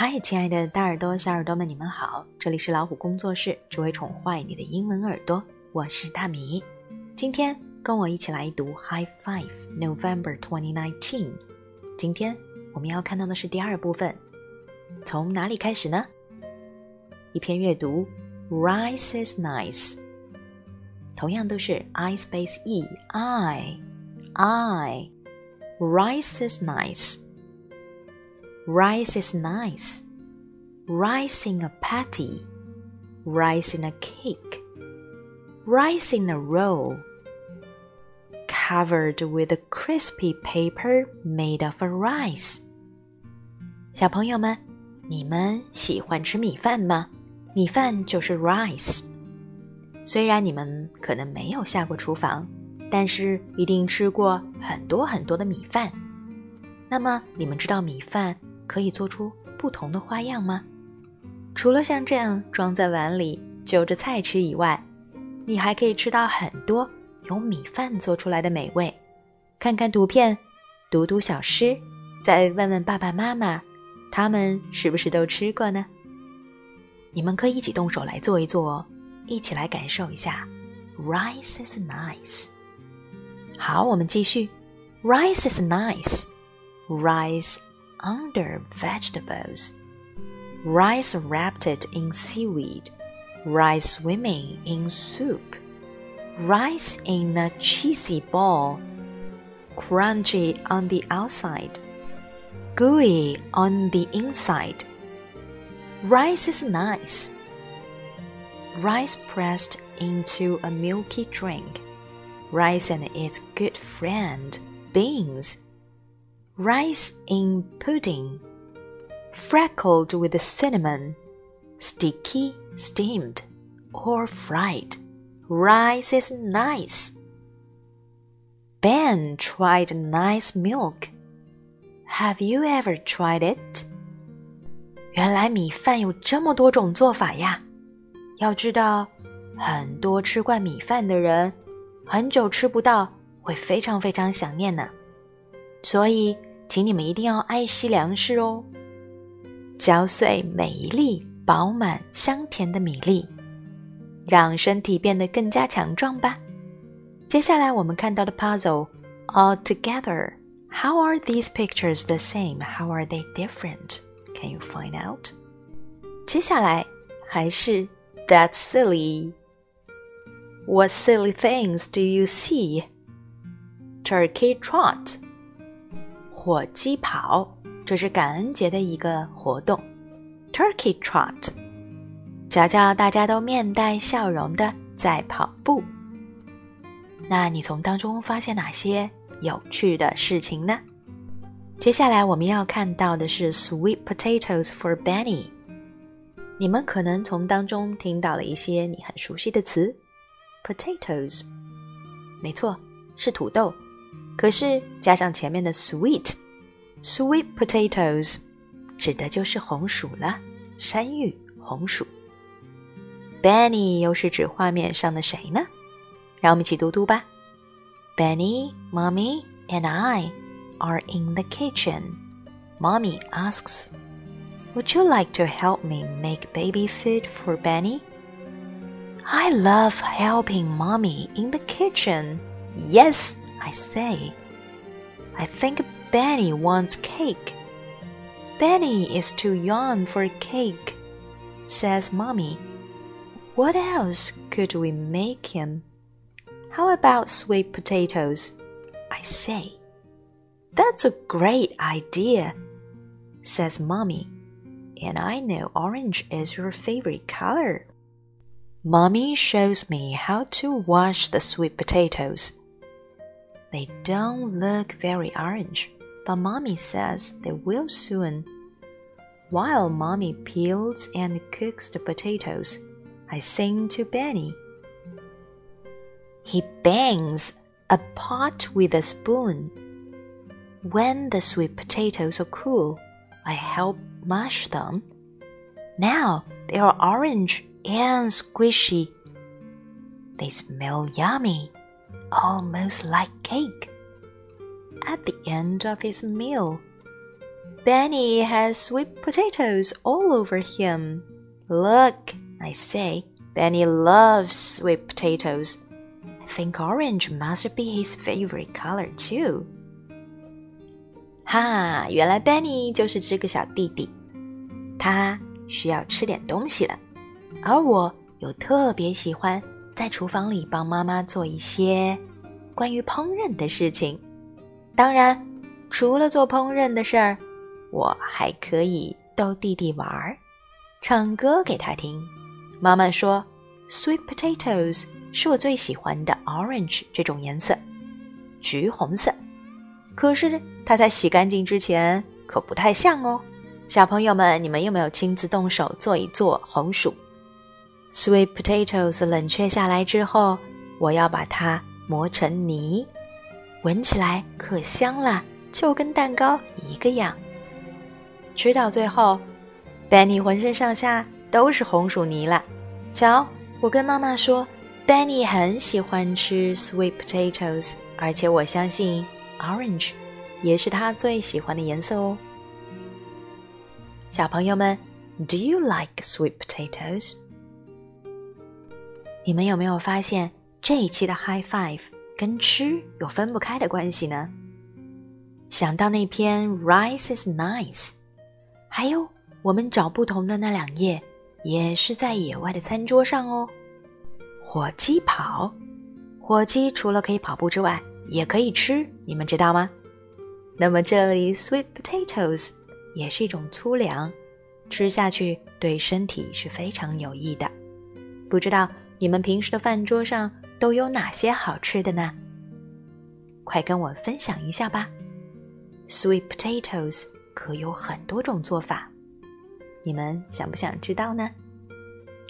嗨，亲爱的大耳朵、小耳朵们，你们好！这里是老虎工作室，只为宠坏你的英文耳朵。我是大米。今天跟我一起来读《High Five November 2019》。今天我们要看到的是第二部分，从哪里开始呢？一篇阅读，Rice is nice。同样都是 I space E I I。Rice is nice. Rice is nice. Rice in a patty. Rice in a cake. Rice in a roll. Covered with a crispy paper made of a rice. 小朋友们，你们喜欢吃米饭吗？米饭就是 rice。虽然你们可能没有下过厨房，但是一定吃过很多很多的米饭。那么，你们知道米饭？ 可以做出不同的花样吗？除了像这样装在碗里就着菜吃以外，你还可以吃到很多由米饭做出来的美味。看看图片，读读小诗，再问问爸爸妈妈，他们是不是都吃过呢？你们可以一起动手来做一做哦，一起来感受一下。Rice is nice。好，我们继续。Rice is nice。Rice。Under vegetables. Rice wrapped in seaweed. Rice swimming in soup. Rice in a cheesy ball. Crunchy on the outside. Gooey on the inside. Rice is nice. Rice pressed into a milky drink. Rice and its good friend, beans rice in pudding, freckled with cinnamon, sticky, steamed, or fried. Rice is nice. Ben tried nice milk. Have you ever tried it? 原来米饭有这么多种做法呀！要知道，很多吃惯米饭的人，很久吃不到，会非常非常想念呢。所以。 请你们一定要爱惜粮食哦，嚼碎每一粒饱满香甜的米粒，让身体变得更加强壮吧。接下来我们看到的 puzzle all together。How are these pictures the same? How are they different? Can you find out? 接下来还是 That's silly. What silly things do you see? Turkey trot. 火鸡跑，这是感恩节的一个活动，Turkey Trot。瞧瞧，大家都面带笑容的在跑步。那你从当中发现哪些有趣的事情呢？接下来我们要看到的是 Sweet potatoes for Benny。你们可能从当中听到了一些你很熟悉的词，potatoes。没错，是土豆。可是加上前面的 sweet，sweet potatoes，指的就是红薯了，山芋红薯。Benny 又是指画面上的谁呢？让我们一起读读吧。Benny, Mommy, and I are in the kitchen. Mommy asks, Would you like to help me make baby food for Benny? I love helping Mommy in the kitchen. Yes, I say. I think Benny wants cake. Benny is too young for cake, says Mommy. What else could we make him? How about sweet potatoes? I say. That's a great idea, says Mommy. And I know orange is your favorite color. Mommy shows me how to wash the sweet potatoes. They don't look very orange, but mommy says they will soon. While mommy peels and cooks the potatoes, I sing to Benny. He bangs a pot with a spoon. When the sweet potatoes are cool, I help mash them. Now they are orange and squishy. They smell yummy almost like cake. At the end of his meal, Benny has sweet potatoes all over him. Look, I say, Benny loves sweet potatoes. I think orange must be his favorite color too. 哈，原来 Benny 就是这个小弟弟，他需要吃点东西了，而我又特别喜欢 在厨房里帮妈妈做一些关于烹饪的事情。当然，除了做烹饪的事儿。我还可以逗弟弟玩儿，唱歌给他听。妈妈说：“Sweet potatoes 是我最喜欢的 orange 这种颜色，橘红色。可是它在洗干净之前可不太像哦。”小朋友们，你们有没有亲自动手做一做红薯？Sweet potatoes 冷却下来之后，我要把它磨成泥，闻起来可香了，就跟蛋糕一个样。吃到最后，Benny 浑身上下都是红薯泥了。瞧，我跟妈妈说，Benny 很喜欢吃 sweet potatoes，而且我相信 orange 也是他最喜欢的颜色哦。小朋友们，Do you like sweet potatoes？你们有没有发现这一期的 High Five 跟吃有分不开的关系呢？想到那篇 Rice is nice。还有，我们找不同的那两页，也是在野外的餐桌上哦。火鸡跑，火鸡除了可以跑步之外，也可以吃，你们知道吗？那么这里 sweet potatoes 也是一种粗粮，吃下去对身体是非常有益的。不知道你们平时的饭桌上都有哪些好吃的呢？快跟我分享一下吧，sweet potatoes。可有很多种做法，你们想不想知道呢？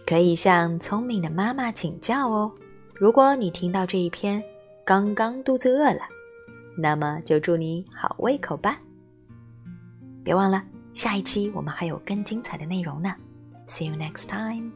可以向聪明的妈妈请教哦。如果你听到这一篇，刚刚肚子饿了，那么就祝你好胃口吧。别忘了，下一期我们还有更精彩的内容呢。See you next time.